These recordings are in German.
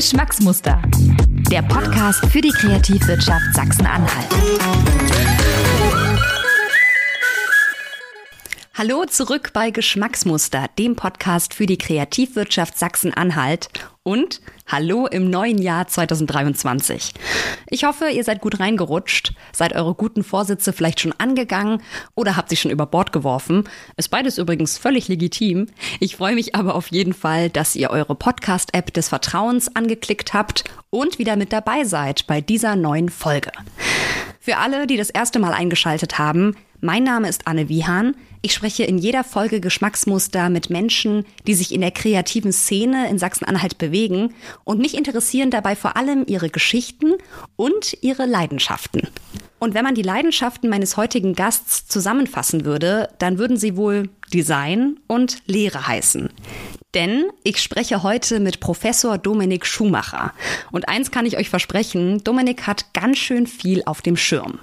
Geschmacksmuster. Der Podcast für die Kreativwirtschaft Sachsen-Anhalt. Hallo zurück bei Geschmacksmuster, dem Podcast für die Kreativwirtschaft Sachsen-Anhalt und hallo im neuen Jahr 2023. Ich hoffe, ihr seid gut reingerutscht, seid eure guten Vorsätze vielleicht schon angegangen oder habt sie schon über Bord geworfen. Ist beides übrigens völlig legitim. Ich freue mich aber auf jeden Fall, dass ihr eure Podcast-App des Vertrauens angeklickt habt und wieder mit dabei seid bei dieser neuen Folge. Für alle, die das erste Mal eingeschaltet haben, mein Name ist Anne Wiehan. Ich spreche in jeder Folge Geschmacksmuster mit Menschen, die sich in der kreativen Szene in Sachsen-Anhalt bewegen und mich interessieren dabei vor allem ihre Geschichten und ihre Leidenschaften. Und wenn man die Leidenschaften meines heutigen Gasts zusammenfassen würde, dann würden sie wohl Design und Lehre heißen. Denn ich spreche heute mit Professor Dominik Schumacher. Und eins kann ich euch versprechen, Dominik hat ganz schön viel auf dem Schirm.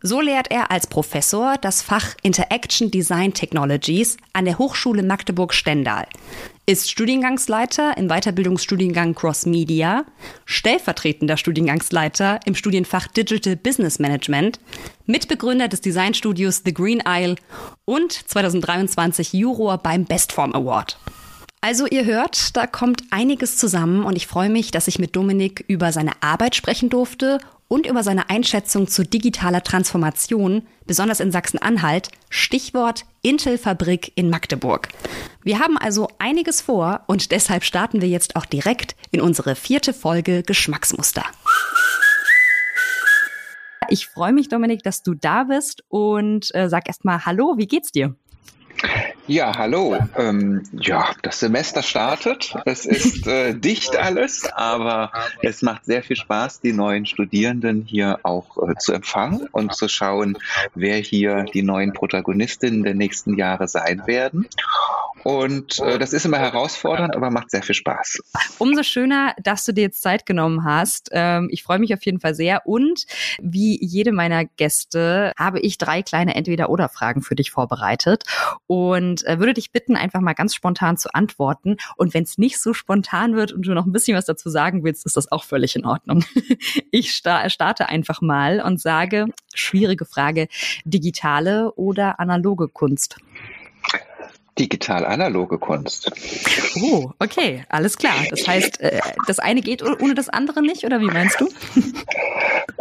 So lehrt er als Professor das Fach Interaction Design Technologies an der Hochschule Magdeburg-Stendal, ist Studiengangsleiter im Weiterbildungsstudiengang Cross Media, stellvertretender Studiengangsleiter im Studienfach Digital Business Management, Mitbegründer des Designstudios The Green Isle und 2023 Juror beim Bestform Award. Also ihr hört, da kommt einiges zusammen und ich freue mich, dass ich mit Dominik über seine Arbeit sprechen durfte und über seine Einschätzung zu digitaler Transformation, besonders in Sachsen-Anhalt, Stichwort Intel-Fabrik in Magdeburg. Wir haben also einiges vor und deshalb starten wir jetzt auch direkt in unsere vierte Folge Geschmacksmuster. Ich freue mich, Dominik, dass du da bist und äh, sag erstmal Hallo, wie geht's dir? Ja, hallo. Ähm, ja, das Semester startet. Es ist äh, dicht alles, aber es macht sehr viel Spaß, die neuen Studierenden hier auch äh, zu empfangen und zu schauen, wer hier die neuen Protagonistinnen der nächsten Jahre sein werden. Und äh, das ist immer herausfordernd, aber macht sehr viel Spaß. Umso schöner, dass du dir jetzt Zeit genommen hast. Ähm, ich freue mich auf jeden Fall sehr. Und wie jede meiner Gäste habe ich drei kleine Entweder-Oder-Fragen für dich vorbereitet und äh, würde dich bitten, einfach mal ganz spontan zu antworten. Und wenn es nicht so spontan wird und du noch ein bisschen was dazu sagen willst, ist das auch völlig in Ordnung. Ich starte einfach mal und sage, schwierige Frage, digitale oder analoge Kunst? Digital-analoge Kunst. Oh, okay, alles klar. Das heißt, äh, das eine geht ohne das andere nicht, oder wie meinst du?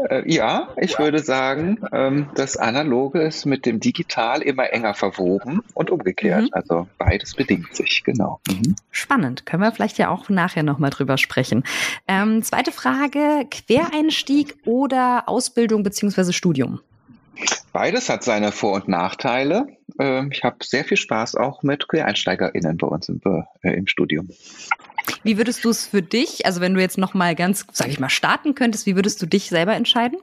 Äh, ja, ich würde sagen, ähm, das Analoge ist mit dem Digital immer enger verwoben und umgekehrt. Mhm. Also beides bedingt sich, genau. Mhm. Spannend. Können wir vielleicht ja auch nachher nochmal drüber sprechen. Ähm, zweite Frage, Quereinstieg oder Ausbildung beziehungsweise Studium? Beides hat seine Vor- und Nachteile. Ähm, ich habe sehr viel Spaß auch mit QuereinsteigerInnen bei uns im, äh, im Studium. Wie würdest du es für dich, also wenn du jetzt nochmal ganz, sag ich mal, starten könntest, wie würdest du dich selber entscheiden?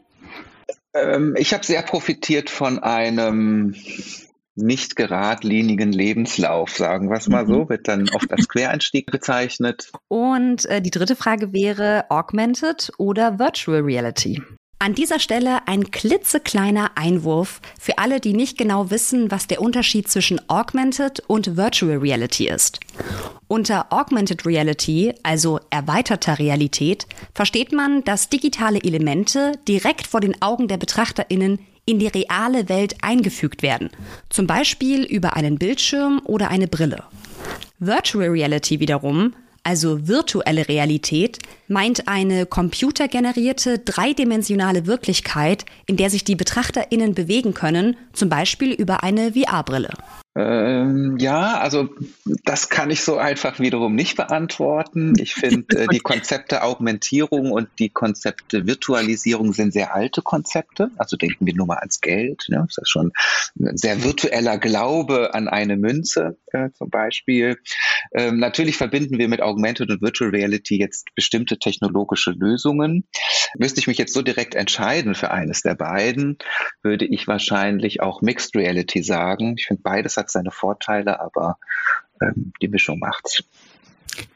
Ähm, ich habe sehr profitiert von einem nicht geradlinigen Lebenslauf, sagen wir es mal so, mhm. wird dann oft als Quereinstieg bezeichnet. Und äh, die dritte Frage wäre Augmented oder Virtual Reality? An dieser Stelle ein klitzekleiner Einwurf für alle, die nicht genau wissen, was der Unterschied zwischen Augmented und Virtual Reality ist. Unter Augmented Reality, also erweiterter Realität, versteht man, dass digitale Elemente direkt vor den Augen der Betrachterinnen in die reale Welt eingefügt werden, zum Beispiel über einen Bildschirm oder eine Brille. Virtual Reality wiederum also virtuelle Realität, meint eine computergenerierte dreidimensionale Wirklichkeit, in der sich die Betrachterinnen bewegen können, zum Beispiel über eine VR-Brille. Ähm, ja, also das kann ich so einfach wiederum nicht beantworten. Ich finde, äh, die Konzepte Augmentierung und die Konzepte Virtualisierung sind sehr alte Konzepte. Also denken wir nur mal ans Geld. Ne? Das ist schon ein sehr virtueller Glaube an eine Münze äh, zum Beispiel. Ähm, natürlich verbinden wir mit Augmented und Virtual Reality jetzt bestimmte technologische Lösungen. Müsste ich mich jetzt so direkt entscheiden für eines der beiden, würde ich wahrscheinlich auch Mixed Reality sagen. Ich finde, beides hat seine Vorteile, aber ähm, die Mischung macht's.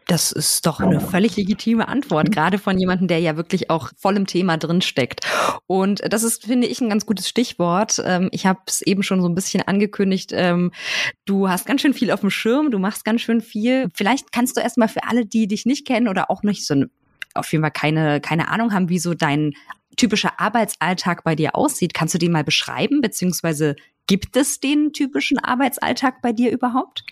Das ist doch eine völlig legitime Antwort, mhm. gerade von jemandem, der ja wirklich auch voll im Thema drinsteckt. Und das ist, finde ich, ein ganz gutes Stichwort. Ähm, ich habe es eben schon so ein bisschen angekündigt. Ähm, du hast ganz schön viel auf dem Schirm, du machst ganz schön viel. Vielleicht kannst du erstmal für alle, die dich nicht kennen oder auch nicht so auf jeden Fall keine, keine Ahnung haben, wie so dein typischer Arbeitsalltag bei dir aussieht. Kannst du den mal beschreiben, beziehungsweise gibt es den typischen Arbeitsalltag bei dir überhaupt?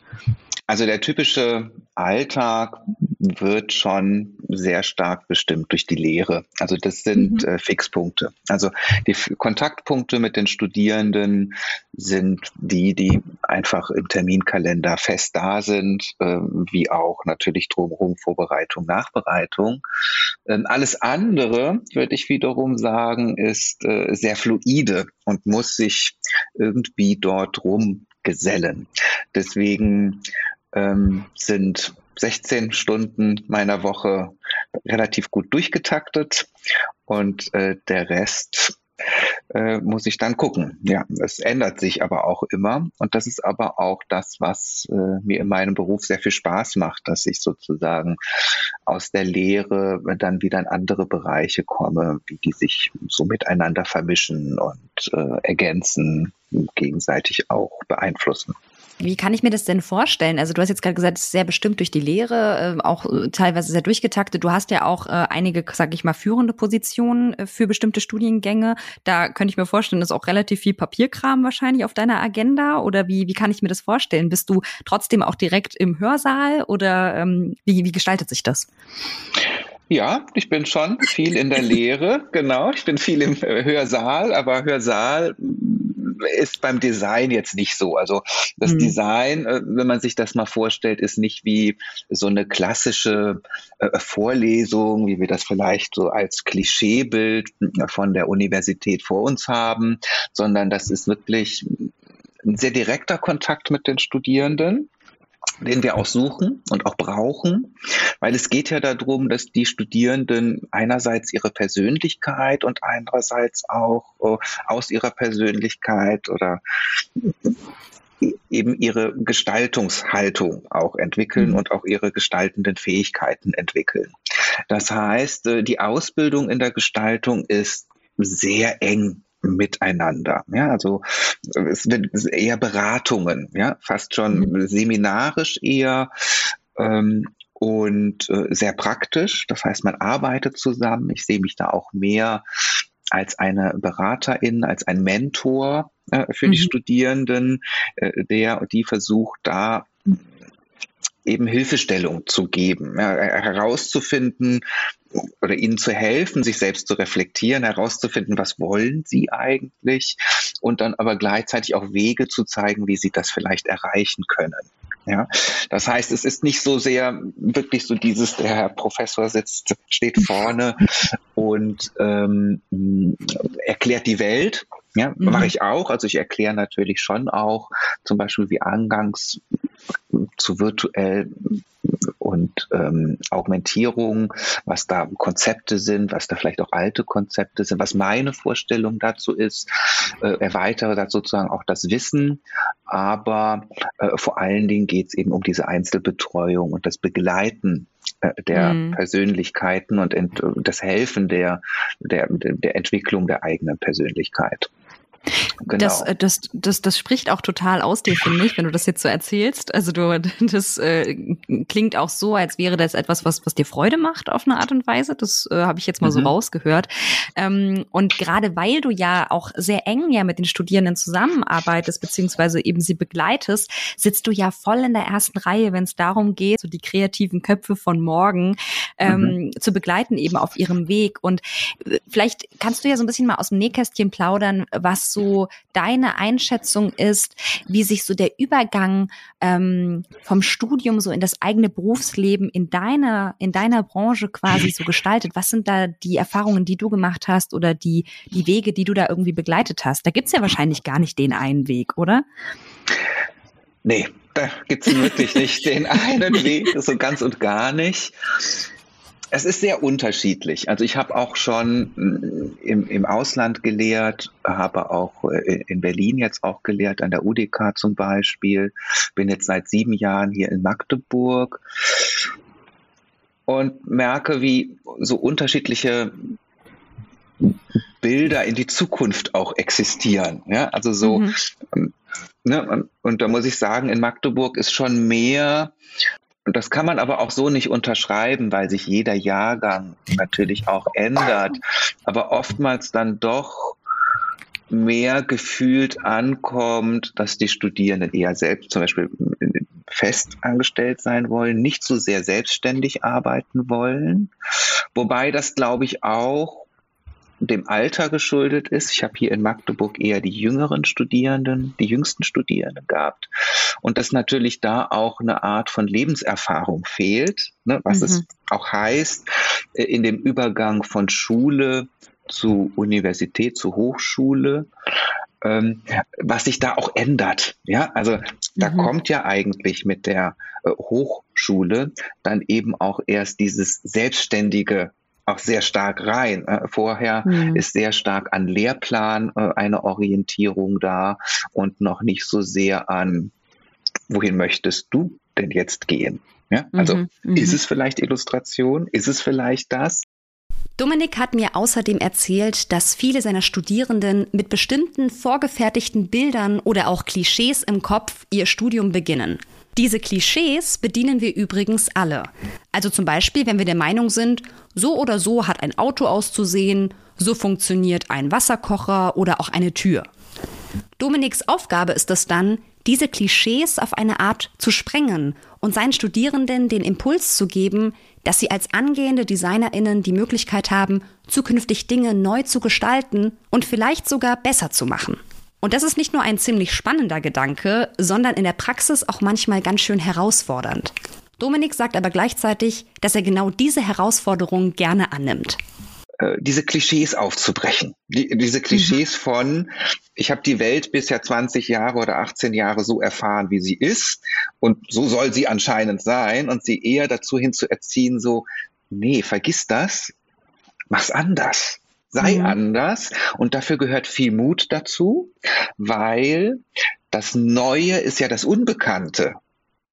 Also der typische Alltag wird schon sehr stark bestimmt durch die Lehre. Also das sind mhm. äh, Fixpunkte. Also die F Kontaktpunkte mit den Studierenden sind die, die einfach im Terminkalender fest da sind, äh, wie auch natürlich drumherum Vorbereitung, Nachbereitung. Ähm, alles andere, würde ich wiederum sagen, ist äh, sehr fluide und muss sich irgendwie dort rumgesellen. Deswegen ähm, sind 16 Stunden meiner Woche relativ gut durchgetaktet und äh, der Rest äh, muss ich dann gucken. Ja, es ändert sich aber auch immer und das ist aber auch das, was äh, mir in meinem Beruf sehr viel Spaß macht, dass ich sozusagen aus der Lehre dann wieder in andere Bereiche komme, wie die sich so miteinander vermischen und äh, ergänzen, gegenseitig auch beeinflussen. Wie kann ich mir das denn vorstellen? Also du hast jetzt gerade gesagt, es ist sehr bestimmt durch die Lehre, äh, auch äh, teilweise sehr durchgetaktet. Du hast ja auch äh, einige, sage ich mal, führende Positionen für bestimmte Studiengänge. Da könnte ich mir vorstellen, ist auch relativ viel Papierkram wahrscheinlich auf deiner Agenda. Oder wie, wie kann ich mir das vorstellen? Bist du trotzdem auch direkt im Hörsaal oder ähm, wie, wie gestaltet sich das? Ja, ich bin schon viel in der Lehre, genau. Ich bin viel im Hörsaal, aber Hörsaal ist beim Design jetzt nicht so. Also das mhm. Design, äh, wenn man sich das mal vorstellt, ist nicht wie so eine klassische äh, Vorlesung, wie wir das vielleicht so als Klischeebild äh, von der Universität vor uns haben, sondern das ist wirklich ein sehr direkter Kontakt mit den Studierenden den wir auch suchen und auch brauchen, weil es geht ja darum, dass die Studierenden einerseits ihre Persönlichkeit und andererseits auch äh, aus ihrer Persönlichkeit oder eben ihre Gestaltungshaltung auch entwickeln mhm. und auch ihre gestaltenden Fähigkeiten entwickeln. Das heißt, äh, die Ausbildung in der Gestaltung ist sehr eng miteinander. Ja, also es sind eher Beratungen, ja, fast schon mhm. seminarisch eher. Ähm, und äh, sehr praktisch. Das heißt, man arbeitet zusammen. Ich sehe mich da auch mehr als eine Beraterin, als ein Mentor äh, für mhm. die Studierenden, äh, der die versucht, da eben Hilfestellung zu geben, ja, herauszufinden oder ihnen zu helfen, sich selbst zu reflektieren, herauszufinden, was wollen sie eigentlich und dann aber gleichzeitig auch Wege zu zeigen, wie sie das vielleicht erreichen können. Ja, das heißt, es ist nicht so sehr wirklich so dieses, der Herr Professor sitzt, steht vorne und ähm, erklärt die Welt. Ja, mhm. mache ich auch. Also ich erkläre natürlich schon auch zum Beispiel, wie angangs zu virtuell und ähm, Augmentierung, was da Konzepte sind, was da vielleicht auch alte Konzepte sind, was meine Vorstellung dazu ist, äh, erweitere da sozusagen auch das Wissen, aber äh, vor allen Dingen geht es eben um diese Einzelbetreuung und das Begleiten äh, der mhm. Persönlichkeiten und das Helfen der, der, der Entwicklung der eigenen Persönlichkeit. Genau. Das, äh, das, das, das spricht auch total aus dir, finde ich, wenn du das jetzt so erzählst. Also du, das äh, klingt auch so, als wäre das etwas, was, was dir Freude macht auf eine Art und Weise. Das äh, habe ich jetzt mal mhm. so rausgehört. Ähm, und gerade weil du ja auch sehr eng ja mit den Studierenden zusammenarbeitest, beziehungsweise eben sie begleitest, sitzt du ja voll in der ersten Reihe, wenn es darum geht, so die kreativen Köpfe von morgen ähm, mhm. zu begleiten, eben auf ihrem Weg. Und äh, vielleicht kannst du ja so ein bisschen mal aus dem Nähkästchen plaudern, was so deine Einschätzung ist, wie sich so der Übergang ähm, vom Studium so in das eigene Berufsleben in deiner, in deiner Branche quasi so gestaltet. Was sind da die Erfahrungen, die du gemacht hast oder die, die Wege, die du da irgendwie begleitet hast? Da gibt's ja wahrscheinlich gar nicht den einen Weg, oder? Nee, da gibt's wirklich nicht den einen Weg, so ganz und gar nicht. Es ist sehr unterschiedlich. Also ich habe auch schon mm, im, im Ausland gelehrt, habe auch äh, in Berlin jetzt auch gelehrt, an der UDK zum Beispiel. Bin jetzt seit sieben Jahren hier in Magdeburg und merke, wie so unterschiedliche Bilder in die Zukunft auch existieren. Ja, also so, mhm. Ähm, ne, und, und da muss ich sagen, in Magdeburg ist schon mehr Und das kann man aber auch so nicht unterschreiben, weil sich jeder Jahrgang natürlich auch ändert. Aber oftmals dann doch mehr gefühlt ankommt, dass die Studierenden eher selbst zum Beispiel fest angestellt sein wollen, nicht so sehr selbstständig arbeiten wollen. Wobei das, glaube ich, auch dem Alter geschuldet ist. Ich habe hier in Magdeburg eher die jüngeren Studierenden, die jüngsten Studierenden gehabt. Und dass natürlich da auch eine Art von Lebenserfahrung fehlt, ne, was mhm. es auch heißt, äh, in dem Übergang von Schule zu Universität, zu Hochschule, ähm, was sich da auch ändert. Ja, also da mhm. kommt ja eigentlich mit der äh, Hochschule dann eben auch erst dieses selbstständige auch sehr stark rein. Äh, vorher mhm. ist sehr stark an Lehrplan äh, eine Orientierung da und noch nicht so sehr an, wohin möchtest du denn jetzt gehen? Ja, also mhm. mhm. ist es vielleicht Illustration? Ist es vielleicht das? Dominik hat mir außerdem erzählt, dass viele seiner Studierenden mit bestimmten vorgefertigten Bildern oder auch Klischees im Kopf ihr Studium beginnen. Diese Klischees bedienen wir übrigens alle. Also zum Beispiel, wenn wir der Meinung sind, so oder so hat ein Auto auszusehen, so funktioniert ein Wasserkocher oder auch eine Tür. Dominiks Aufgabe ist es dann, diese Klischees auf eine Art zu sprengen und seinen Studierenden den Impuls zu geben, dass sie als angehende Designerinnen die Möglichkeit haben, zukünftig Dinge neu zu gestalten und vielleicht sogar besser zu machen. Und das ist nicht nur ein ziemlich spannender Gedanke, sondern in der Praxis auch manchmal ganz schön herausfordernd. Dominik sagt aber gleichzeitig, dass er genau diese Herausforderung gerne annimmt äh, diese Klischees aufzubrechen. Die, diese Klischees mhm. von, ich habe die Welt bisher 20 Jahre oder 18 Jahre so erfahren, wie sie ist und so soll sie anscheinend sein und sie eher dazu hin zu erziehen, so, nee, vergiss das, mach's anders sei mhm. anders. Und dafür gehört viel Mut dazu, weil das Neue ist ja das Unbekannte.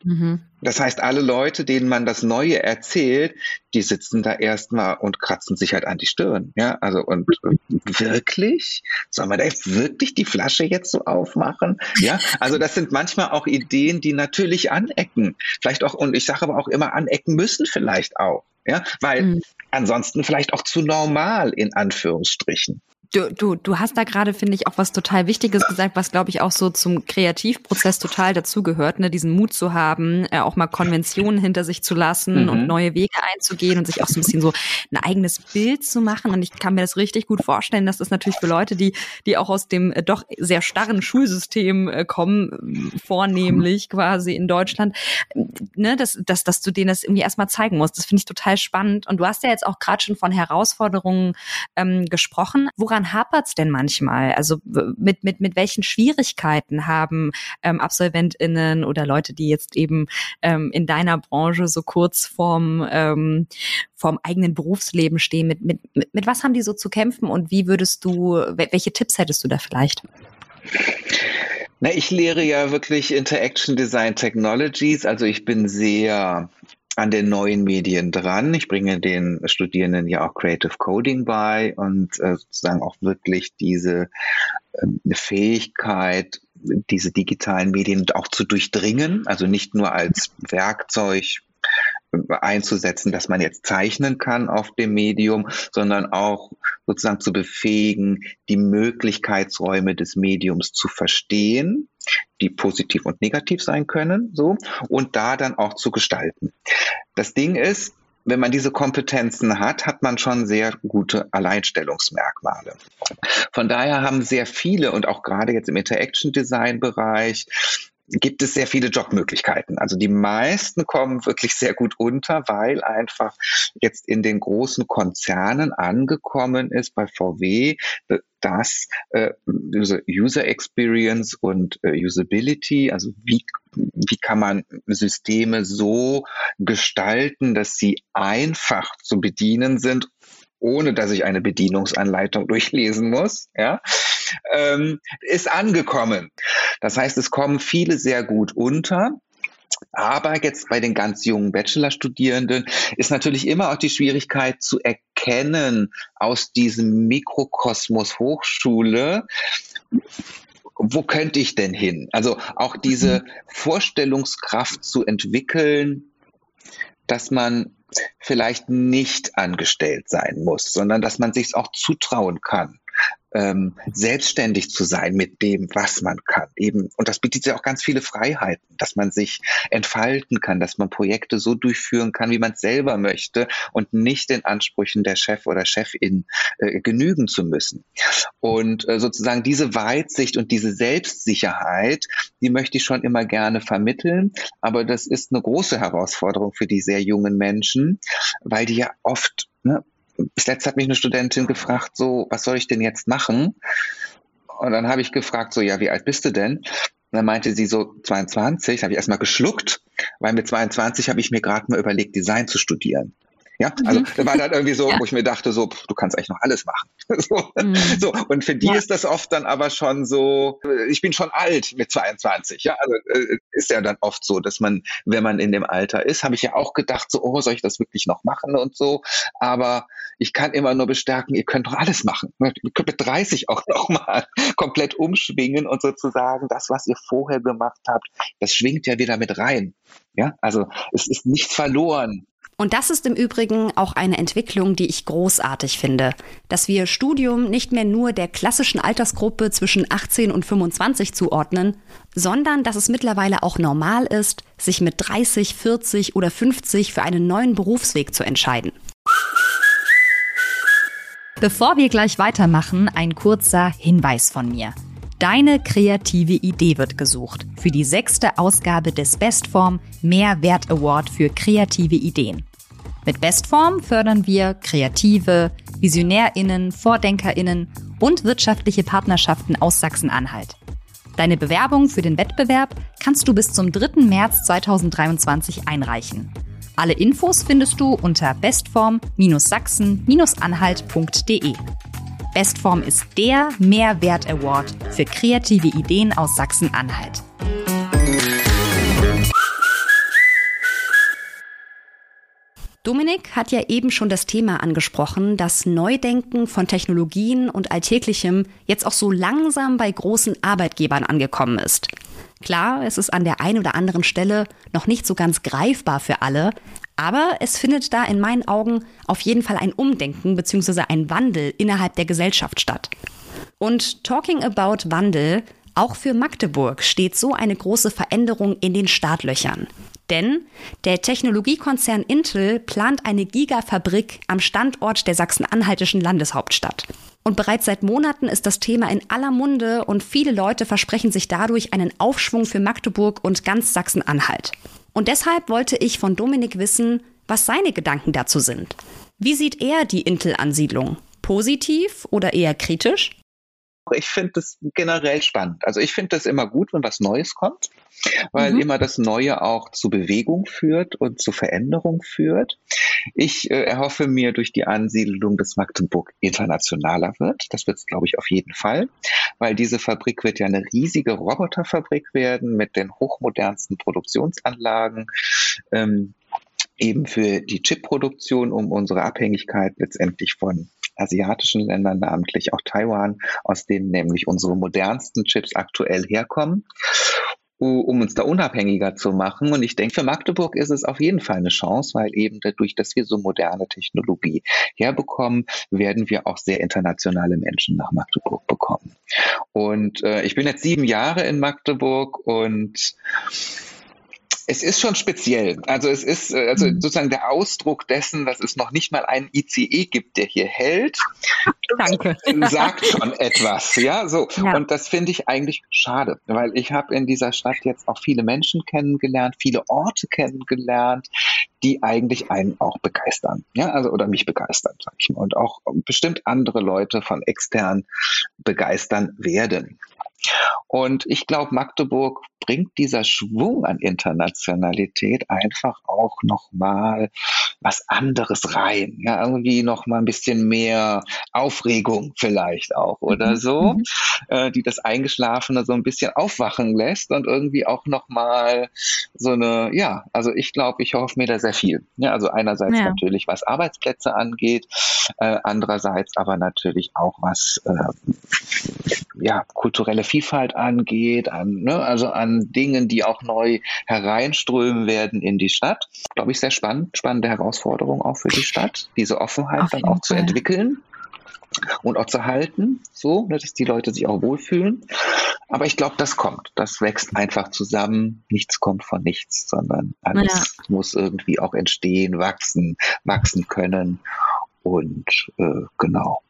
Mhm. Das heißt, alle Leute, denen man das Neue erzählt, die sitzen da erstmal und kratzen sich halt an die Stirn. Ja, also und wirklich? Sollen wir da jetzt wirklich die Flasche jetzt so aufmachen? Ja, also das sind manchmal auch Ideen, die natürlich anecken. Vielleicht auch, und ich sage aber auch immer anecken müssen vielleicht auch. Ja, weil mhm. ansonsten vielleicht auch zu normal in Anführungsstrichen. Du, du, du hast da gerade, finde ich, auch was total Wichtiges gesagt, was, glaube ich, auch so zum Kreativprozess total dazugehört, ne? diesen Mut zu haben, äh, auch mal Konventionen hinter sich zu lassen mhm. und neue Wege einzugehen und sich auch so ein bisschen so ein eigenes Bild zu machen. Und ich kann mir das richtig gut vorstellen, dass das natürlich für Leute, die, die auch aus dem äh, doch sehr starren Schulsystem äh, kommen, vornehmlich quasi in Deutschland, ne, dass, dass, dass du denen das irgendwie erstmal zeigen musst. Das finde ich total spannend. Und du hast ja jetzt auch gerade schon von Herausforderungen ähm, gesprochen. Woran woran hapert's denn manchmal? Also mit, mit, mit welchen Schwierigkeiten haben ähm, AbsolventInnen oder Leute, die jetzt eben ähm, in deiner Branche so kurz vorm, ähm, vorm eigenen Berufsleben stehen, mit, mit, mit, mit was haben die so zu kämpfen und wie würdest du, welche Tipps hättest du da vielleicht? Na, ich lehre ja wirklich Interaction Design Technologies, also ich bin sehr an den neuen Medien dran. Ich bringe den Studierenden ja auch Creative Coding bei und äh, sozusagen auch wirklich diese äh, Fähigkeit, diese digitalen Medien auch zu durchdringen, also nicht nur als Werkzeug einzusetzen, dass man jetzt zeichnen kann auf dem Medium, sondern auch sozusagen zu befähigen, die Möglichkeitsräume des Mediums zu verstehen, die positiv und negativ sein können, so, und da dann auch zu gestalten. Das Ding ist, wenn man diese Kompetenzen hat, hat man schon sehr gute Alleinstellungsmerkmale. Von daher haben sehr viele und auch gerade jetzt im Interaction Design Bereich gibt es sehr viele Jobmöglichkeiten. Also die meisten kommen wirklich sehr gut unter, weil einfach jetzt in den großen Konzernen angekommen ist bei VW, dass äh, User Experience und äh, Usability, also wie, wie kann man Systeme so gestalten, dass sie einfach zu bedienen sind, ohne dass ich eine Bedienungsanleitung durchlesen muss, ja, ähm, ist angekommen. Das heißt, es kommen viele sehr gut unter. Aber jetzt bei den ganz jungen Bachelorstudierenden ist natürlich immer auch die Schwierigkeit zu erkennen aus diesem Mikrokosmos Hochschule, wo könnte ich denn hin? Also auch diese mhm. Vorstellungskraft zu entwickeln, dass man vielleicht nicht angestellt sein muss, sondern dass man sich auch zutrauen kann ähm, selbstständig zu sein mit dem, was man kann. Eben, und das bietet ja auch ganz viele Freiheiten, dass man sich entfalten kann, dass man Projekte so durchführen kann, wie man es selber möchte und nicht den Ansprüchen der Chef oder Chefin äh, genügen zu müssen. Und äh, sozusagen diese Weitsicht und diese Selbstsicherheit, die möchte ich schon immer gerne vermitteln. Aber das ist eine große Herausforderung für die sehr jungen Menschen, weil die ja oft ne, bis letzt hat mich eine Studentin gefragt, so, was soll ich denn jetzt machen? Und dann habe ich gefragt, so, ja, wie alt bist du denn? Und dann meinte sie so 22, habe ich erstmal geschluckt, weil mit 22 habe ich mir gerade mal überlegt, Design zu studieren. Ja, also mhm. da war dann irgendwie so, ja. wo ich mir dachte, so, pff, du kannst eigentlich noch alles machen. so, mhm. so, und für die ja. ist das oft dann aber schon so, ich bin schon alt mit 22. Ja, also äh, ist ja dann oft so, dass man, wenn man in dem Alter ist, habe ich ja auch gedacht, so, oh, soll ich das wirklich noch machen und so. Aber ich kann immer nur bestärken, ihr könnt doch alles machen. Ihr könnt mit 30 auch nochmal komplett umschwingen und sozusagen das, was ihr vorher gemacht habt, das schwingt ja wieder mit rein. Ja, also es ist nichts verloren. Und das ist im Übrigen auch eine Entwicklung, die ich großartig finde, dass wir Studium nicht mehr nur der klassischen Altersgruppe zwischen 18 und 25 zuordnen, sondern dass es mittlerweile auch normal ist, sich mit 30, 40 oder 50 für einen neuen Berufsweg zu entscheiden. Bevor wir gleich weitermachen, ein kurzer Hinweis von mir. Deine kreative Idee wird gesucht für die sechste Ausgabe des Bestform Mehrwert Award für kreative Ideen. Mit Bestform fördern wir Kreative, VisionärInnen, VordenkerInnen und wirtschaftliche Partnerschaften aus Sachsen-Anhalt. Deine Bewerbung für den Wettbewerb kannst du bis zum 3. März 2023 einreichen. Alle Infos findest du unter bestform-sachsen-anhalt.de. Bestform ist der Mehrwert Award für kreative Ideen aus Sachsen-Anhalt. Dominik hat ja eben schon das Thema angesprochen, dass Neudenken von Technologien und Alltäglichem jetzt auch so langsam bei großen Arbeitgebern angekommen ist. Klar, es ist an der einen oder anderen Stelle noch nicht so ganz greifbar für alle, aber es findet da in meinen Augen auf jeden Fall ein Umdenken bzw. ein Wandel innerhalb der Gesellschaft statt. Und talking about Wandel, auch für Magdeburg steht so eine große Veränderung in den Startlöchern. Denn der Technologiekonzern Intel plant eine Gigafabrik am Standort der sachsen-anhaltischen Landeshauptstadt. Und bereits seit Monaten ist das Thema in aller Munde und viele Leute versprechen sich dadurch einen Aufschwung für Magdeburg und ganz Sachsen-Anhalt. Und deshalb wollte ich von Dominik wissen, was seine Gedanken dazu sind. Wie sieht er die Intel-Ansiedlung? Positiv oder eher kritisch? Ich finde das generell spannend. Also ich finde das immer gut, wenn was Neues kommt, weil mhm. immer das Neue auch zu Bewegung führt und zu Veränderung führt. Ich äh, erhoffe mir durch die Ansiedlung, dass Magdeburg internationaler wird. Das wird es, glaube ich, auf jeden Fall, weil diese Fabrik wird ja eine riesige Roboterfabrik werden mit den hochmodernsten Produktionsanlagen. Ähm, eben für die Chipproduktion, um unsere Abhängigkeit letztendlich von asiatischen Ländern, namentlich auch Taiwan, aus denen nämlich unsere modernsten Chips aktuell herkommen um uns da unabhängiger zu machen. Und ich denke, für Magdeburg ist es auf jeden Fall eine Chance, weil eben dadurch, dass wir so moderne Technologie herbekommen, werden wir auch sehr internationale Menschen nach Magdeburg bekommen. Und äh, ich bin jetzt sieben Jahre in Magdeburg und es ist schon speziell. Also es ist äh, also mhm. sozusagen der Ausdruck dessen, dass es noch nicht mal einen ICE gibt, der hier hält. Danke. Sagt schon etwas, ja, so. Ja. Und das finde ich eigentlich schade, weil ich habe in dieser Stadt jetzt auch viele Menschen kennengelernt, viele Orte kennengelernt, die eigentlich einen auch begeistern, ja, also oder mich begeistern, sag ich mal, und auch bestimmt andere Leute von extern begeistern werden. Und ich glaube, Magdeburg bringt dieser Schwung an Internationalität einfach auch nochmal was anderes rein. Ja, irgendwie nochmal ein bisschen mehr Aufregung vielleicht auch oder mhm. so, mhm. äh, die das Eingeschlafene so ein bisschen aufwachen lässt und irgendwie auch nochmal so eine, ja, also ich glaube, ich hoffe mir da sehr viel. Ja, also einerseits ja. natürlich, was Arbeitsplätze angeht, äh, andererseits aber natürlich auch was äh, ja, kulturelle Vielfalt angeht, an, ne, also an Dingen, die auch neu hereinströmen werden in die Stadt. Glaube ich, sehr spannend, spannende Herausforderung auch für die Stadt, diese Offenheit Auf dann auch Fall. zu entwickeln und auch zu halten, so, ne, dass die Leute sich auch wohlfühlen. Aber ich glaube, das kommt. Das wächst einfach zusammen. Nichts kommt von nichts, sondern alles ja. muss irgendwie auch entstehen, wachsen, wachsen können. Und äh, genau.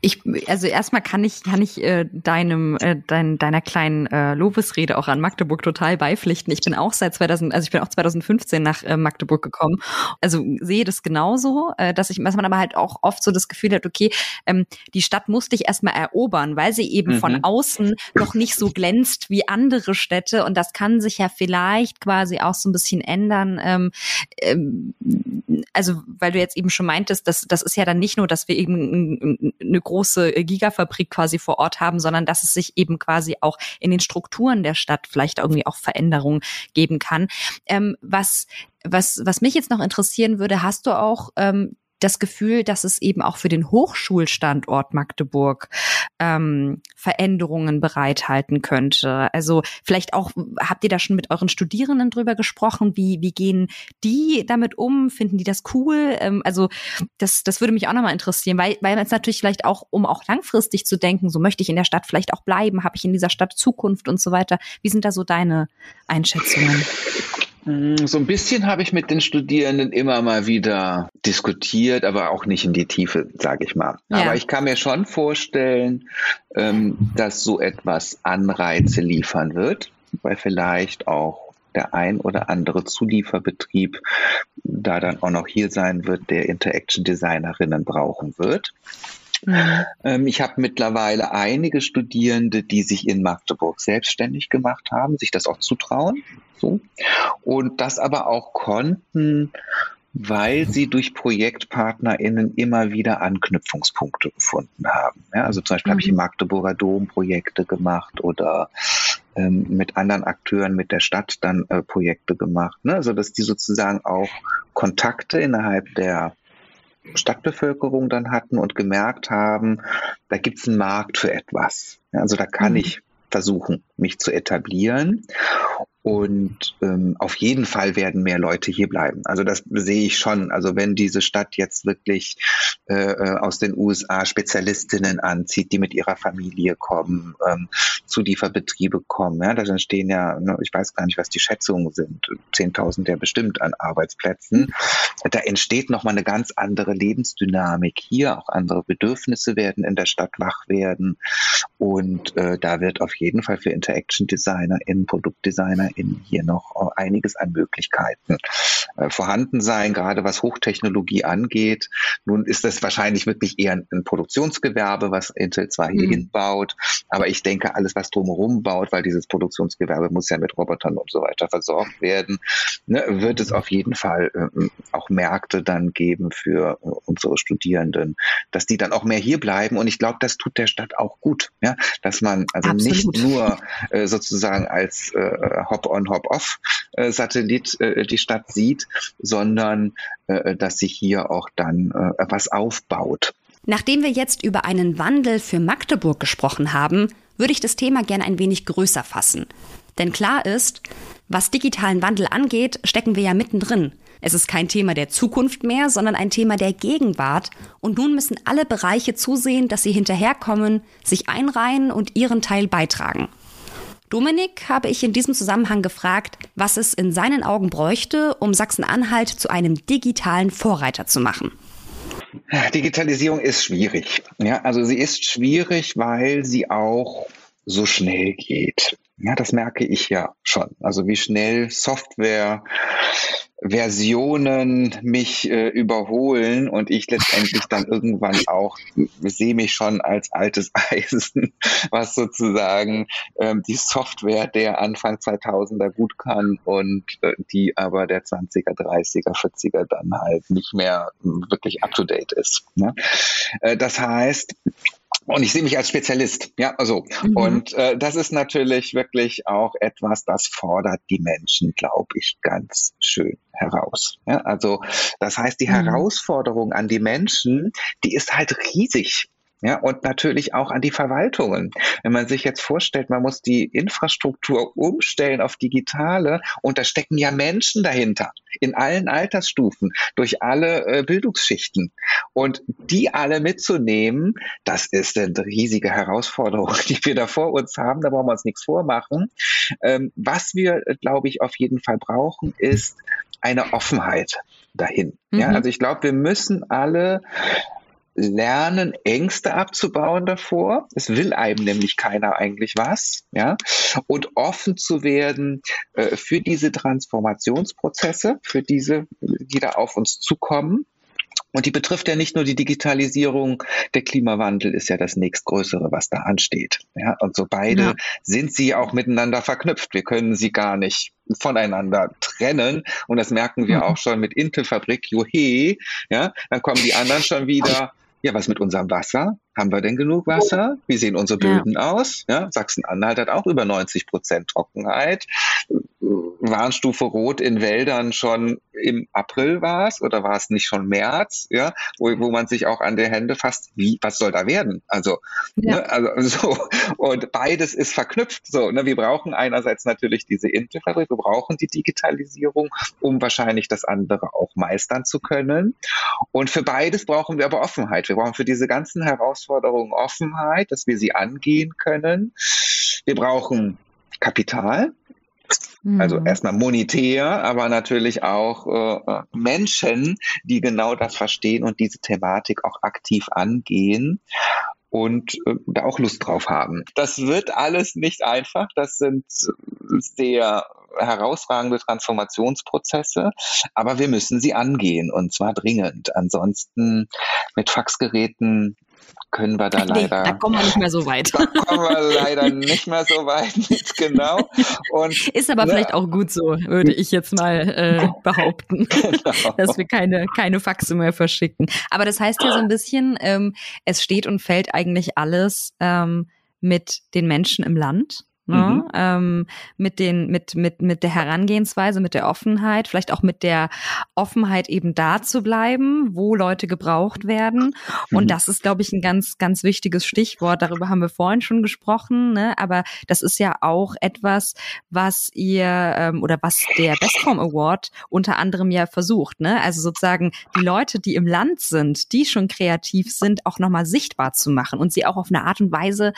Ich, also erstmal kann ich, kann ich äh, deinem, äh, dein, deiner kleinen äh, Lobesrede auch an Magdeburg total beipflichten. Ich bin auch seit 2000, also ich bin auch 2015 nach äh, Magdeburg gekommen. Also sehe das genauso, äh, dass ich, dass man aber halt auch oft so das Gefühl hat, okay, ähm, die Stadt muss dich erstmal erobern, weil sie eben mhm. von außen noch nicht so glänzt wie andere Städte und das kann sich ja vielleicht quasi auch so ein bisschen ändern. Ähm, ähm, also weil du jetzt eben schon meintest, dass das ist ja dann nicht nur, dass wir eben eine große Gigafabrik quasi vor Ort haben, sondern dass es sich eben quasi auch in den Strukturen der Stadt vielleicht irgendwie auch Veränderungen geben kann. Ähm, was was, was mich jetzt noch interessieren würde, hast du auch ähm, das Gefühl, dass es eben auch für den Hochschulstandort Magdeburg ähm, Veränderungen bereithalten könnte. Also vielleicht auch, habt ihr da schon mit euren Studierenden drüber gesprochen? Wie, wie gehen die damit um? Finden die das cool? Ähm, also das, das würde mich auch nochmal interessieren, weil, weil es natürlich vielleicht auch, um auch langfristig zu denken, so möchte ich in der Stadt vielleicht auch bleiben, habe ich in dieser Stadt Zukunft und so weiter. Wie sind da so deine Einschätzungen? Mm, so ein bisschen habe ich mit den Studierenden immer mal wieder diskutiert, aber auch nicht in die Tiefe, sage ich mal. Ja. Aber ich kann mir schon vorstellen, ähm, dass so etwas Anreize liefern wird, weil vielleicht auch der ein oder andere Zulieferbetrieb da dann auch noch hier sein wird, der Interaction Designerinnen brauchen wird. Mhm. Ähm, ich habe mittlerweile einige Studierende, die sich in Magdeburg selbstständig gemacht haben, sich das auch zutrauen. So. Und das aber auch konnten, weil sie durch ProjektpartnerInnen immer wieder Anknüpfungspunkte gefunden haben. Ja, also zum Beispiel mhm. habe ich im Magdeburger Dom Projekte gemacht oder ähm, mit anderen Akteuren, mit der Stadt dann äh, Projekte gemacht. Ne? Also dass die sozusagen auch Kontakte innerhalb der Stadtbevölkerung dann hatten und gemerkt haben, da gibt es einen Markt für etwas. Also da kann mhm. ich versuchen, mich zu etablieren. Und ähm, auf jeden Fall werden mehr Leute hier bleiben. Also das sehe ich schon. Also wenn diese Stadt jetzt wirklich äh, äh aus den USA Spezialistinnen anzieht, die mit ihrer Familie kommen, ähm, Zulieferbetriebe kommen, ja, da entstehen ja, ne, ich weiß gar nicht, was die Schätzungen sind, 10.000 ja bestimmt an Arbeitsplätzen. Da entsteht nochmal eine ganz andere Lebensdynamik hier. Auch andere Bedürfnisse werden in der Stadt wach werden. Und äh, da wird auf jeden Fall für Interaction Designer, in Produktdesigner in hier noch einiges an Möglichkeiten äh, vorhanden sein, gerade was Hochtechnologie angeht. Nun ist das wahrscheinlich wirklich eher ein, Produktionsgewerbe, was Intel zwar hier mhm. hinbaut, aber ich denke, alles, was drumherum baut, weil dieses Produktionsgewerbe muss ja mit Robotern und so weiter versorgt werden, ne, wird es auf jeden Fall äh, auch Märkte dann geben für äh, unsere Studierenden, dass die dann auch mehr hier bleiben. Und ich glaube, das tut der Stadt auch gut, ja, dass man also Absolut. nicht nur äh, sozusagen als äh, Hop-on, Hop-off-Satellit äh, äh, die Stadt sieht, sondern äh, dass sich hier auch dann was aufbaut. Nachdem wir jetzt über einen Wandel für Magdeburg gesprochen haben, würde ich das Thema gerne ein wenig größer fassen. Denn klar ist, was digitalen Wandel angeht, stecken wir ja mittendrin. Es ist kein Thema der Zukunft mehr, sondern ein Thema der Gegenwart. Und nun müssen alle Bereiche zusehen, dass sie hinterherkommen, sich einreihen und ihren Teil beitragen. Dominik habe ich in diesem Zusammenhang gefragt, was es in seinen Augen bräuchte, um Sachsen-Anhalt zu einem digitalen Vorreiter zu machen. Digitalisierung ist schwierig. Ja, also sie ist schwierig, weil sie auch so schnell geht. Ja, das merke ich ja schon. Also wie schnell Software Versionen mich äh, überholen und ich letztendlich dann irgendwann auch sehe mich schon als altes Eisen, was sozusagen ähm, die Software der Anfang 2000er gut kann und äh, die aber der 20er, 30er, 40er dann halt nicht mehr wirklich up to date ist. Ne? Äh, das heißt, und ich sehe mich als Spezialist, ja, also. Mhm. Und äh, das ist natürlich wirklich auch etwas, das fordert die Menschen, glaube ich, ganz schön heraus. Ja, also das heißt, die mhm. Herausforderung an die Menschen, die ist halt riesig. Ja, und natürlich auch an die Verwaltungen. Wenn man sich jetzt vorstellt, man muss die Infrastruktur umstellen auf digitale und da stecken ja Menschen dahinter in allen Altersstufen, durch alle äh, Bildungsschichten. Und die alle mitzunehmen, das ist eine riesige Herausforderung, die wir da vor uns haben. Da brauchen wir uns nichts vormachen. Ähm, was wir, glaube ich, auf jeden Fall brauchen, ist eine Offenheit dahin. Mhm. Ja, also ich glaube, wir müssen alle lernen, Ängste abzubauen davor. Es will einem nämlich keiner eigentlich was, ja. Und offen zu werden äh, für diese Transformationsprozesse, für diese, die da auf uns zukommen. Und die betrifft ja nicht nur die Digitalisierung, der Klimawandel ist ja das nächstgrößere, was da ansteht. Ja, und so beide ja. sind sie auch miteinander verknüpft. Wir können sie gar nicht voneinander trennen. Und das merken wir mhm. auch schon mit Intel-Fabrik, Juhe. Ja, dann kommen die anderen schon wieder ja, was mit unserem Wasser? Haben wir denn genug Wasser? Wie sehen unsere Böden ja. aus? Ja, Sachsen-Anhalt hat auch über 90 Prozent Trockenheit. Warnstufe Rot in Wäldern schon im April war es oder war es nicht schon März? Ja, wo, wo man sich auch an der Hände fasst, wie, was soll da werden? Also, ja. ne, also so. Und beides ist verknüpft. So, ne, wir brauchen einerseits natürlich diese Intelfabrik, wir brauchen die Digitalisierung, um wahrscheinlich das andere auch meistern zu können. Und für beides brauchen wir aber Offenheit. Wir brauchen für diese ganzen Herausforderungen Herausforderungen Offenheit, dass wir sie angehen können. Wir brauchen Kapital, also mhm. erstmal monetär, aber natürlich auch äh, Menschen, die genau das verstehen und diese Thematik auch aktiv angehen und äh, da auch Lust drauf haben. Das wird alles nicht einfach. Das sind sehr herausragende Transformationsprozesse, aber wir müssen sie angehen und zwar dringend. Ansonsten mit Faxgeräten können wir da nee, leider. Da kommen wir nicht mehr so weit. Da kommen wir leider nicht mehr so weit, genau. Und, ist aber ne, vielleicht auch gut so, würde ich jetzt mal äh, behaupten, genau. dass wir keine, keine Faxe mehr verschicken. Aber das heißt ja so ein bisschen, ähm, es steht und fällt eigentlich alles ähm, mit den Menschen im Land ne? mhm. ähm, mit den mit mit mit der Herangehensweise, mit der Offenheit, vielleicht auch mit der Offenheit eben da zu bleiben, wo Leute gebraucht werden. Mhm. Und das ist, glaube ich, ein ganz ganz wichtiges Stichwort. Darüber haben wir vorhin schon gesprochen, ne? aber das ist ja auch etwas, was ihr ähm, oder was der Bestform Award unter anderem ja versucht. Ne? Also sozusagen die Leute, die im Land sind, die schon kreativ sind, auch nochmal sichtbar zu machen und sie auch auf eine Art und Weise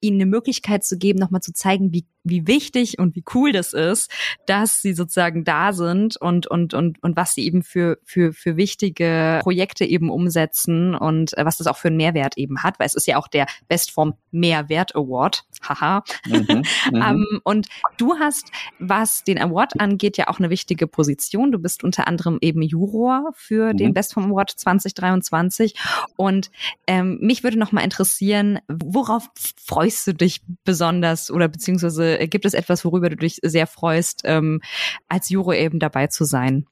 ihnen eine Möglichkeit zu geben, nochmal zu zeigen zeigen, wie, wie wichtig und wie cool das ist, dass sie sozusagen da sind und, und, und, und was sie eben für, für, für wichtige Projekte eben umsetzen und äh, was das auch für einen Mehrwert eben hat, weil es ist ja auch der Bestform Mehrwert Award. Haha. Mhm, um, mhm. ähm, und du hast, was den Award angeht, ja auch eine wichtige Position. Du bist unter anderem eben Juror für mhm. den Bestform Award 2023. Und ähm, mich würde noch mal interessieren, worauf freust du dich besonders oder beziehungsweise äh, gibt es etwas, worüber du dich sehr freust, ähm, als Juro eben dabei zu sein?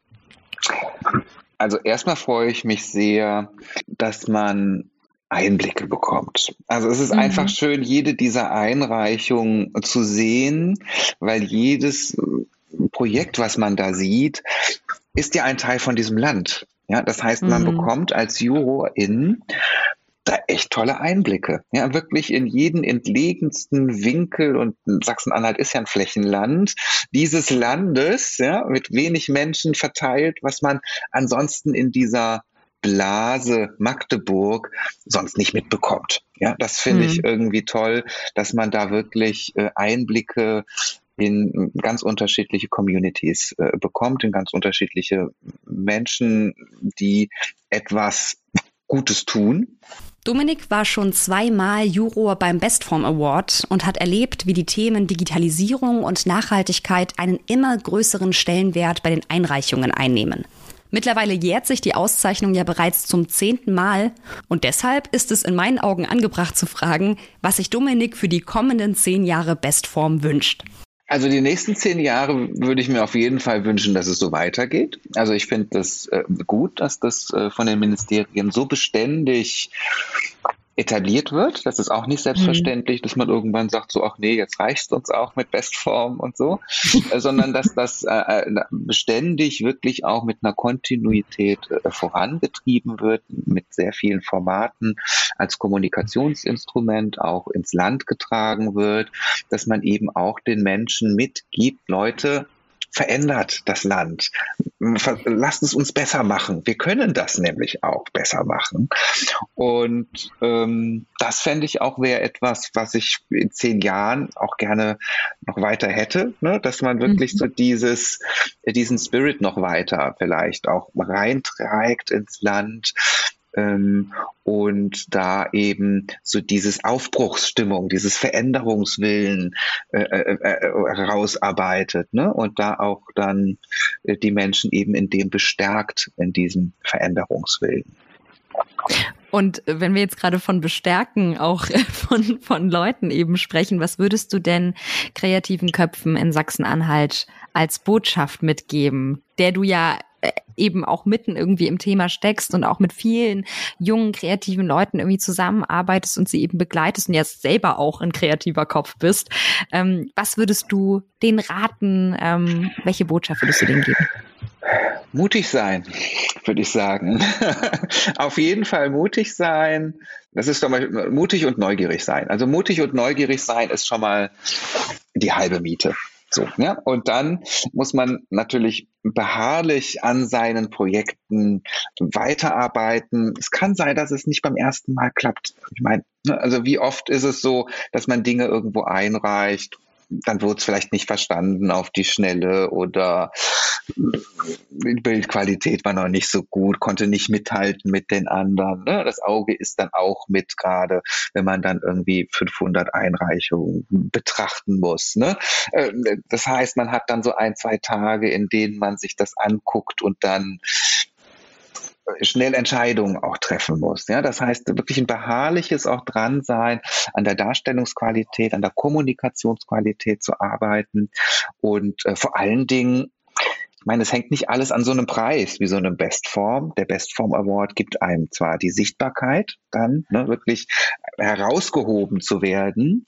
Also erstmal freue ich mich sehr, dass man Einblicke bekommt. Also es ist mhm. einfach schön, jede dieser Einreichungen zu sehen, weil jedes Projekt, was man da sieht, ist ja ein Teil von diesem Land. Ja, das heißt, man mhm. bekommt als Jurorin da echt tolle Einblicke. Ja, wirklich in jeden entlegensten Winkel und Sachsen-Anhalt ist ja ein Flächenland dieses Landes, ja, mit wenig Menschen verteilt, was man ansonsten in dieser Blase Magdeburg sonst nicht mitbekommt. Ja, das finde mhm. ich irgendwie toll, dass man da wirklich äh, Einblicke in ganz unterschiedliche Communities äh, bekommt, in ganz unterschiedliche Menschen, die etwas Gutes tun. Dominik war schon zweimal Juror beim Bestform Award und hat erlebt, wie die Themen Digitalisierung und Nachhaltigkeit einen immer größeren Stellenwert bei den Einreichungen einnehmen. Mittlerweile jährt sich die Auszeichnung ja bereits zum zehnten Mal und deshalb ist es in meinen Augen angebracht zu fragen, was sich Dominik für die kommenden zehn Jahre Bestform wünscht. Also die nächsten zehn Jahre würde ich mir auf jeden Fall wünschen, dass es so weitergeht. Also ich finde das äh, gut, dass das äh, von den Ministerien so beständig etabliert wird. Das ist auch nicht selbstverständlich, mhm. dass man irgendwann sagt, so, ach nee, jetzt reicht es uns auch mit Bestform und so, äh, sondern dass das äh, äh, beständig wirklich auch mit einer Kontinuität äh, vorangetrieben wird, mit sehr vielen Formaten als Kommunikationsinstrument auch ins Land getragen wird, dass man eben auch den Menschen mitgibt, Leute, verändert das Land. Lasst es uns besser machen. Wir können das nämlich auch besser machen. Und ähm, das fände ich auch wäre etwas, was ich in zehn Jahren auch gerne noch weiter hätte, ne? dass man wirklich mhm. so dieses, diesen Spirit noch weiter vielleicht auch reinträgt ins Land, ähm, und da eben so dieses Aufbruchsstimmung, dieses Veränderungswillen äh, äh, äh, herausarbeitet ne? und da auch dann äh, die Menschen eben in dem bestärkt, in diesem Veränderungswillen. Und wenn wir jetzt gerade von Bestärken auch von, von Leuten eben sprechen, was würdest du denn kreativen Köpfen in Sachsen-Anhalt als Botschaft mitgeben, der du ja äh, eben auch mitten irgendwie im Thema steckst und auch mit vielen jungen, kreativen Leuten irgendwie zusammenarbeitest und sie eben begleitest und jetzt selber auch ein kreativer Kopf bist. Ähm, was würdest du denen raten? Ähm, welche Botschaft würdest du denen geben? Mutig sein, würde ich sagen. Auf jeden Fall mutig sein. Das ist doch mal mutig und neugierig sein. Also mutig und neugierig sein ist schon mal die halbe Miete. So, ja. Und dann muss man natürlich beharrlich an seinen Projekten weiterarbeiten. Es kann sein, dass es nicht beim ersten Mal klappt. Ich meine, ne, also wie oft ist es so, dass man Dinge irgendwo einreicht dann wurde es vielleicht nicht verstanden auf die Schnelle oder die Bildqualität war noch nicht so gut, konnte nicht mithalten mit den anderen. Ne? Das Auge ist dann auch mit, gerade wenn man dann irgendwie 500 Einreichungen betrachten muss. Ne? Ähm, das heißt, man hat dann so ein, zwei Tage, in denen man sich das anguckt und dann schnell Entscheidungen auch treffen muss. Ja, das heißt wirklich ein beharrliches auch dran sein, an der Darstellungsqualität, an der Kommunikationsqualität zu arbeiten und äh, vor allen Dingen ich meine, es hängt nicht alles an so einem Preis wie so einem Bestform. Der Bestform Award gibt einem zwar die Sichtbarkeit, dann ne, wirklich herausgehoben zu werden,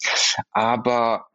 aber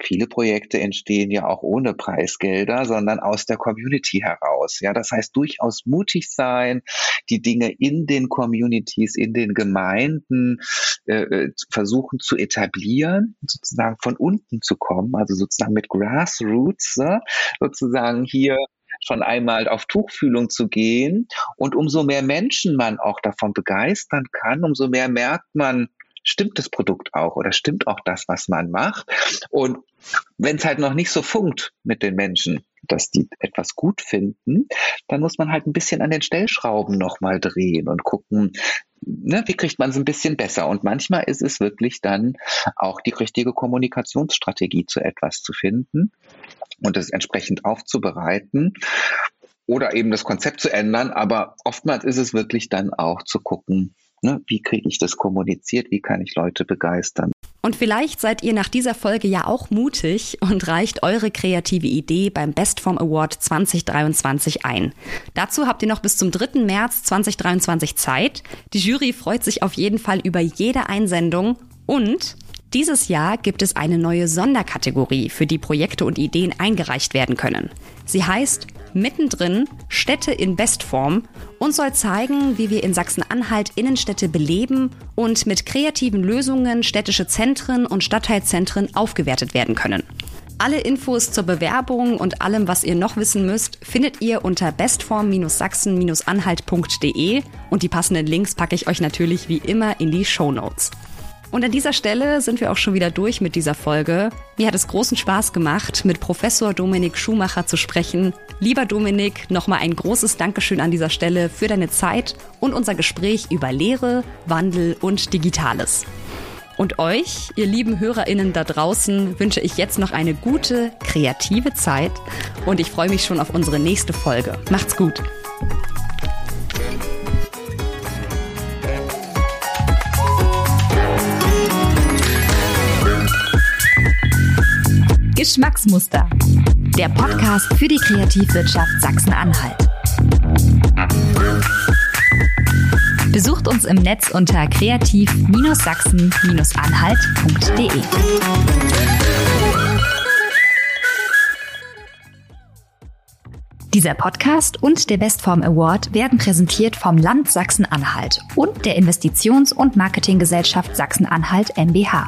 Viele Projekte entstehen ja auch ohne Preisgelder, sondern aus der Community heraus. Ja, das heißt durchaus mutig sein, die Dinge in den Communities, in den Gemeinden äh, äh versuchen zu etablieren, sozusagen von unten zu kommen, also sozusagen mit Grassroots, ne? sozusagen hier schon einmal auf Tuchfühlung zu gehen. Und umso mehr Menschen man auch davon begeistern kann, umso mehr merkt man, stimmt das Produkt auch oder stimmt auch das, was man macht. Und wenn es halt noch nicht so funkt mit den Menschen, dass die etwas gut finden, dann muss man halt ein bisschen an den Stellschrauben nochmal drehen und gucken, ne, wie kriegt man es ein bisschen besser. Und manchmal ist es wirklich dann auch die richtige Kommunikationsstrategie zu etwas zu finden und es entsprechend aufzubereiten oder eben das Konzept zu ändern. Aber oftmals ist es wirklich dann auch zu gucken, Ne? Wie kriege ich das kommuniziert? Wie kann ich Leute begeistern? Und vielleicht seid ihr nach dieser Folge ja auch mutig und reicht eure kreative Idee beim Bestform Award 2023 ein. Dazu habt ihr noch bis zum 3. März 2023 Zeit. Die Jury freut sich auf jeden Fall über jede Einsendung und dieses Jahr gibt es eine neue Sonderkategorie, für die Projekte und Ideen eingereicht werden können. Sie heißt Mittendrin Städte in Bestform und soll zeigen, wie wir in Sachsen-Anhalt Innenstädte beleben und mit kreativen Lösungen städtische Zentren und Stadtteilzentren aufgewertet werden können. Alle Infos zur Bewerbung und allem, was ihr noch wissen müsst, findet ihr unter bestform-sachsen-anhalt.de und die passenden Links packe ich euch natürlich wie immer in die Show Notes. Und an dieser Stelle sind wir auch schon wieder durch mit dieser Folge. Mir hat es großen Spaß gemacht, mit Professor Dominik Schumacher zu sprechen. Lieber Dominik, nochmal ein großes Dankeschön an dieser Stelle für deine Zeit und unser Gespräch über Lehre, Wandel und Digitales. Und euch, ihr lieben HörerInnen da draußen, wünsche ich jetzt noch eine gute, kreative Zeit und ich freue mich schon auf unsere nächste Folge. Macht's gut! Geschmacksmuster. Der Podcast für die Kreativwirtschaft Sachsen-Anhalt. Besucht uns im Netz unter kreativ-sachsen-anhalt.de. Dieser Podcast und der Bestform Award werden präsentiert vom Land Sachsen-Anhalt und der Investitions- und Marketinggesellschaft Sachsen-Anhalt MBH.